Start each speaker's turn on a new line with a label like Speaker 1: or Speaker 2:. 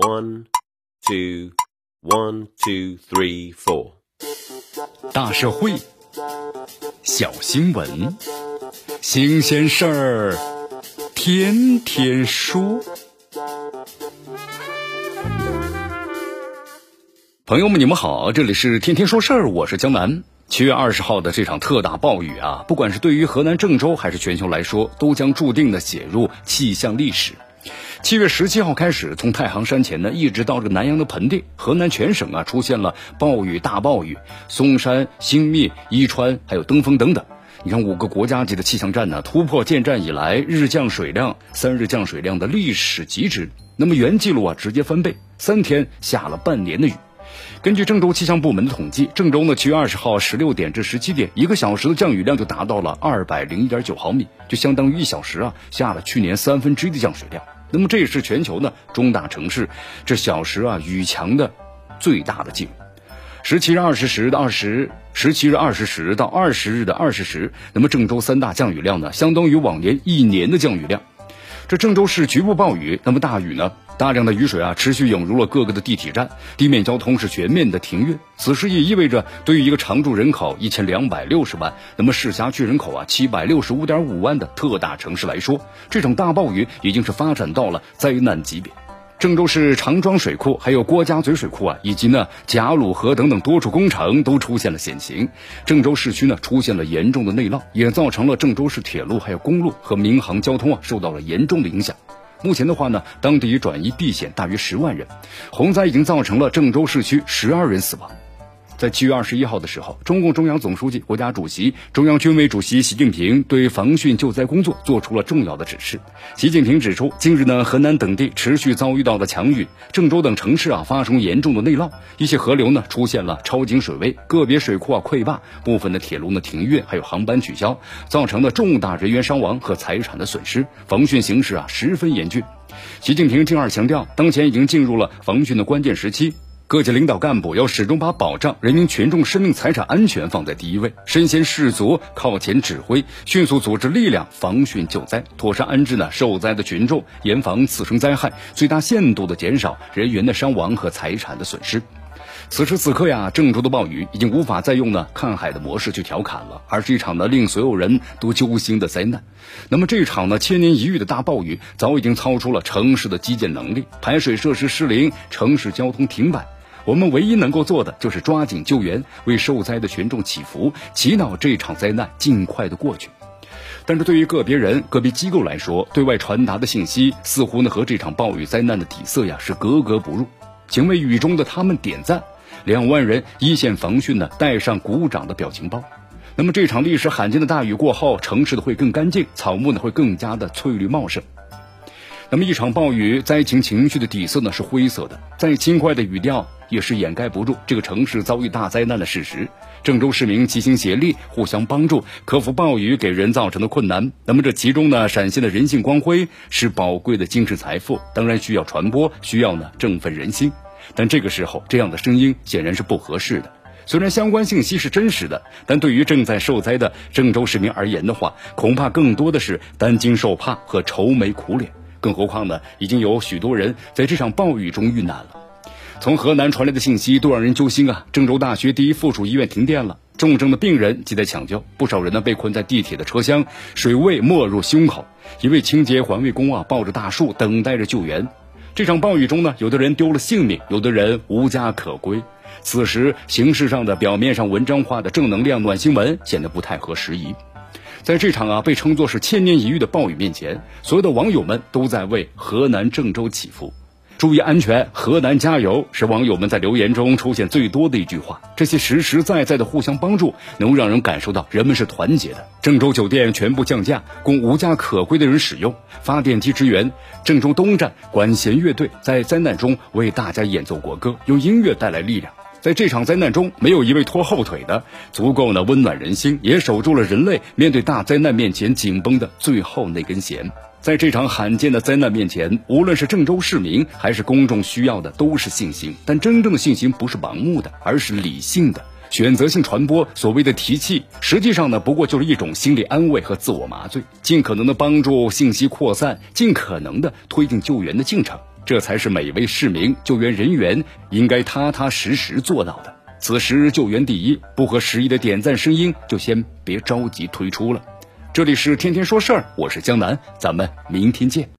Speaker 1: One, two, one, two, three, four。
Speaker 2: 大社会，小新闻，新鲜事儿，天天说。朋友们，你们好，这里是天天说事儿，我是江南。七月二十号的这场特大暴雨啊，不管是对于河南郑州还是全球来说，都将注定的写入气象历史。七月十七号开始，从太行山前呢，一直到这个南阳的盆地，河南全省啊出现了暴雨大暴雨，嵩山、新密、伊川还有登封等等。你看五个国家级的气象站呢，突破建站以来日降水量三日降水量的历史极值，那么原记录啊直接翻倍，三天下了半年的雨。根据郑州气象部门的统计，郑州呢七月二十号十六点至十七点，一个小时的降雨量就达到了二百零一点九毫米，就相当于一小时啊下了去年三分之一的降水量。那么这也是全球呢中大城市这小时啊雨强的最大的记录。十七日二十时到二十，十七日二十时到二十日的二十时，那么郑州三大降雨量呢，相当于往年一年的降雨量。这郑州市局部暴雨，那么大雨呢？大量的雨水啊，持续涌入了各个的地铁站，地面交通是全面的停运。此时也意味着，对于一个常住人口一千两百六十万，那么市辖区人口啊七百六十五点五万的特大城市来说，这场大暴雨已经是发展到了灾难级别。郑州市长庄水库、还有郭家嘴水库啊，以及呢贾鲁河等等多处工程都出现了险情。郑州市区呢出现了严重的内涝，也造成了郑州市铁路、还有公路和民航交通啊受到了严重的影响。目前的话呢，当地已转移避险大约十万人，洪灾已经造成了郑州市区十二人死亡。在七月二十一号的时候，中共中央总书记、国家主席、中央军委主席习近平对防汛救灾工作做出了重要的指示。习近平指出，近日呢，河南等地持续遭遇到的强雨，郑州等城市啊发生严重的内涝，一些河流呢出现了超警水位，个别水库啊溃坝，部分的铁路呢停运，还有航班取消，造成了重大人员伤亡和财产的损失，防汛形势啊十分严峻。习近平进而强调，当前已经进入了防汛的关键时期。各级领导干部要始终把保障人民群众生命财产安全放在第一位，身先士卒，靠前指挥，迅速组织力量防汛救灾，妥善安置呢受灾的群众，严防次生灾害，最大限度的减少人员的伤亡和财产的损失。此时此刻呀，郑州的暴雨已经无法再用呢看海的模式去调侃了，而是一场呢令所有人都揪心的灾难。那么这场呢千年一遇的大暴雨，早已经超出了城市的基建能力，排水设施失灵，城市交通停摆。我们唯一能够做的就是抓紧救援，为受灾的群众祈福，祈祷这场灾难尽快的过去。但是对于个别人、个别机构来说，对外传达的信息似乎呢和这场暴雨灾难的底色呀是格格不入。请为雨中的他们点赞，两万人一线防汛呢带上鼓掌的表情包。那么这场历史罕见的大雨过后，城市的会更干净，草木呢会更加的翠绿茂盛。那么一场暴雨，灾情情绪的底色呢是灰色的，再轻快的语调也是掩盖不住这个城市遭遇大灾难的事实。郑州市民齐心协力，互相帮助，克服暴雨给人造成的困难。那么这其中呢，闪现的人性光辉是宝贵的精神财富，当然需要传播，需要呢振奋人心。但这个时候，这样的声音显然是不合适的。虽然相关信息是真实的，但对于正在受灾的郑州市民而言的话，恐怕更多的是担惊受怕和愁眉苦脸。更何况呢，已经有许多人在这场暴雨中遇难了。从河南传来的信息都让人揪心啊！郑州大学第一附属医院停电了，重症的病人亟待抢救，不少人呢被困在地铁的车厢，水位没入胸口。一位清洁环卫工啊抱着大树等待着救援。这场暴雨中呢，有的人丢了性命，有的人无家可归。此时，形式上的、表面上文章化的正能量暖新闻显得不太合时宜。在这场啊被称作是千年一遇的暴雨面前，所有的网友们都在为河南郑州祈福，注意安全，河南加油！是网友们在留言中出现最多的一句话。这些实实在在的互相帮助，能让人感受到人们是团结的。郑州酒店全部降价，供无家可归的人使用。发电机支援。郑州东站管弦乐队在灾难中为大家演奏国歌，用音乐带来力量。在这场灾难中，没有一位拖后腿的，足够呢温暖人心，也守住了人类面对大灾难面前紧绷的最后那根弦。在这场罕见的灾难面前，无论是郑州市民还是公众，需要的都是信心。但真正的信心不是盲目的，而是理性的、选择性传播。所谓的提气，实际上呢，不过就是一种心理安慰和自我麻醉，尽可能的帮助信息扩散，尽可能的推进救援的进程。这才是每位市民救援人员应该踏踏实实做到的。此时救援第一，不合时宜的点赞声音就先别着急推出了。这里是天天说事儿，我是江南，咱们明天见。